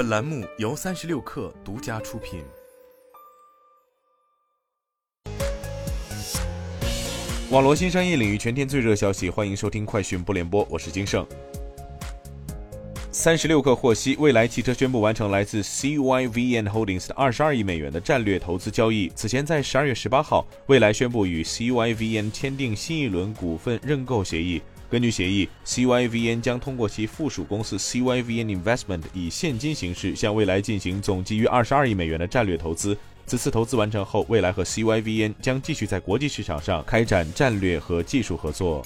本栏目由三十六氪独家出品。网络新商业领域全天最热消息，欢迎收听快讯不联播，我是金盛。三十六氪获悉，蔚来汽车宣布完成来自 CYVN Holdings 的二十二亿美元的战略投资交易。此前，在十二月十八号，蔚来宣布与 CYVN 签订新一轮股份认购协议。根据协议，CYVN 将通过其附属公司 CYVN Investment 以现金形式向未来进行总计约二十二亿美元的战略投资。此次投资完成后，未来和 CYVN 将继续在国际市场上开展战略和技术合作。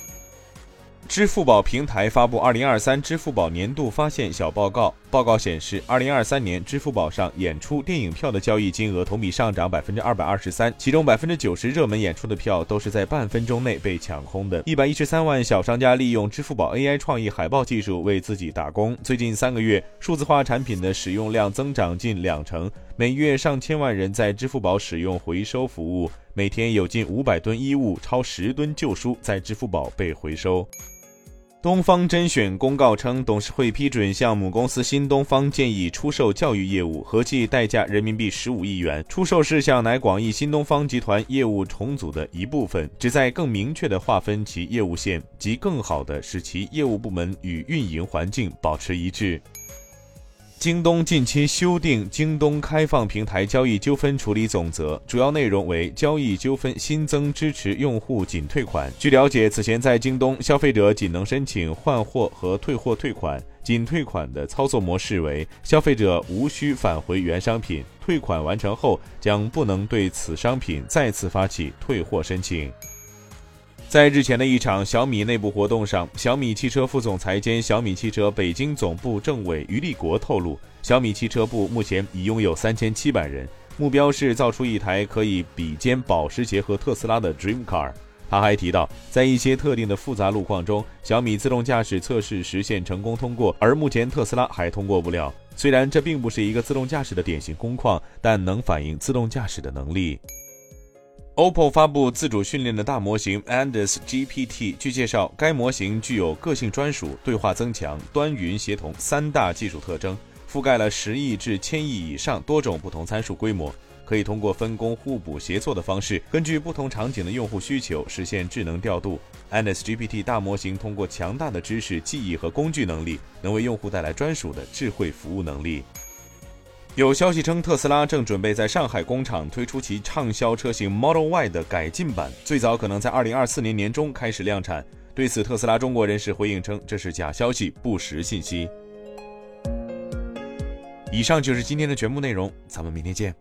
支付宝平台发布《二零二三支付宝年度发现小报告》。报告显示，二零二三年支付宝上演出电影票的交易金额同比上涨百分之二百二十三，其中百分之九十热门演出的票都是在半分钟内被抢空的。一百一十三万小商家利用支付宝 AI 创意海报技术为自己打工。最近三个月，数字化产品的使用量增长近两成，每月上千万人在支付宝使用回收服务，每天有近五百吨衣物、超十吨旧书在支付宝被回收。东方甄选公告称，董事会批准向母公司新东方建议出售教育业务，合计代价人民币十五亿元。出售事项乃广义新东方集团业务重组的一部分，旨在更明确地划分其业务线，及更好地使其业务部门与运营环境保持一致。京东近期修订《京东开放平台交易纠纷处理总则》，主要内容为交易纠纷新增支持用户仅退款。据了解，此前在京东，消费者仅能申请换货和退货退款。仅退款的操作模式为：消费者无需返回原商品，退款完成后将不能对此商品再次发起退货申请。在日前的一场小米内部活动上，小米汽车副总裁兼小米汽车北京总部政委于立国透露，小米汽车部目前已拥有三千七百人，目标是造出一台可以比肩保时捷和特斯拉的 Dream Car。他还提到，在一些特定的复杂路况中，小米自动驾驶测试实现成功通过，而目前特斯拉还通过不了。虽然这并不是一个自动驾驶的典型工况，但能反映自动驾驶的能力。OPPO 发布自主训练的大模型 Andes GPT。据介绍，该模型具有个性专属、对话增强、端云协同三大技术特征，覆盖了十亿至千亿以上多种不同参数规模，可以通过分工互补协作的方式，根据不同场景的用户需求实现智能调度。Andes GPT 大模型通过强大的知识记忆和工具能力，能为用户带来专属的智慧服务能力。有消息称，特斯拉正准备在上海工厂推出其畅销车型 Model Y 的改进版，最早可能在二零二四年年中开始量产。对此，特斯拉中国人士回应称，这是假消息，不实信息。以上就是今天的全部内容，咱们明天见。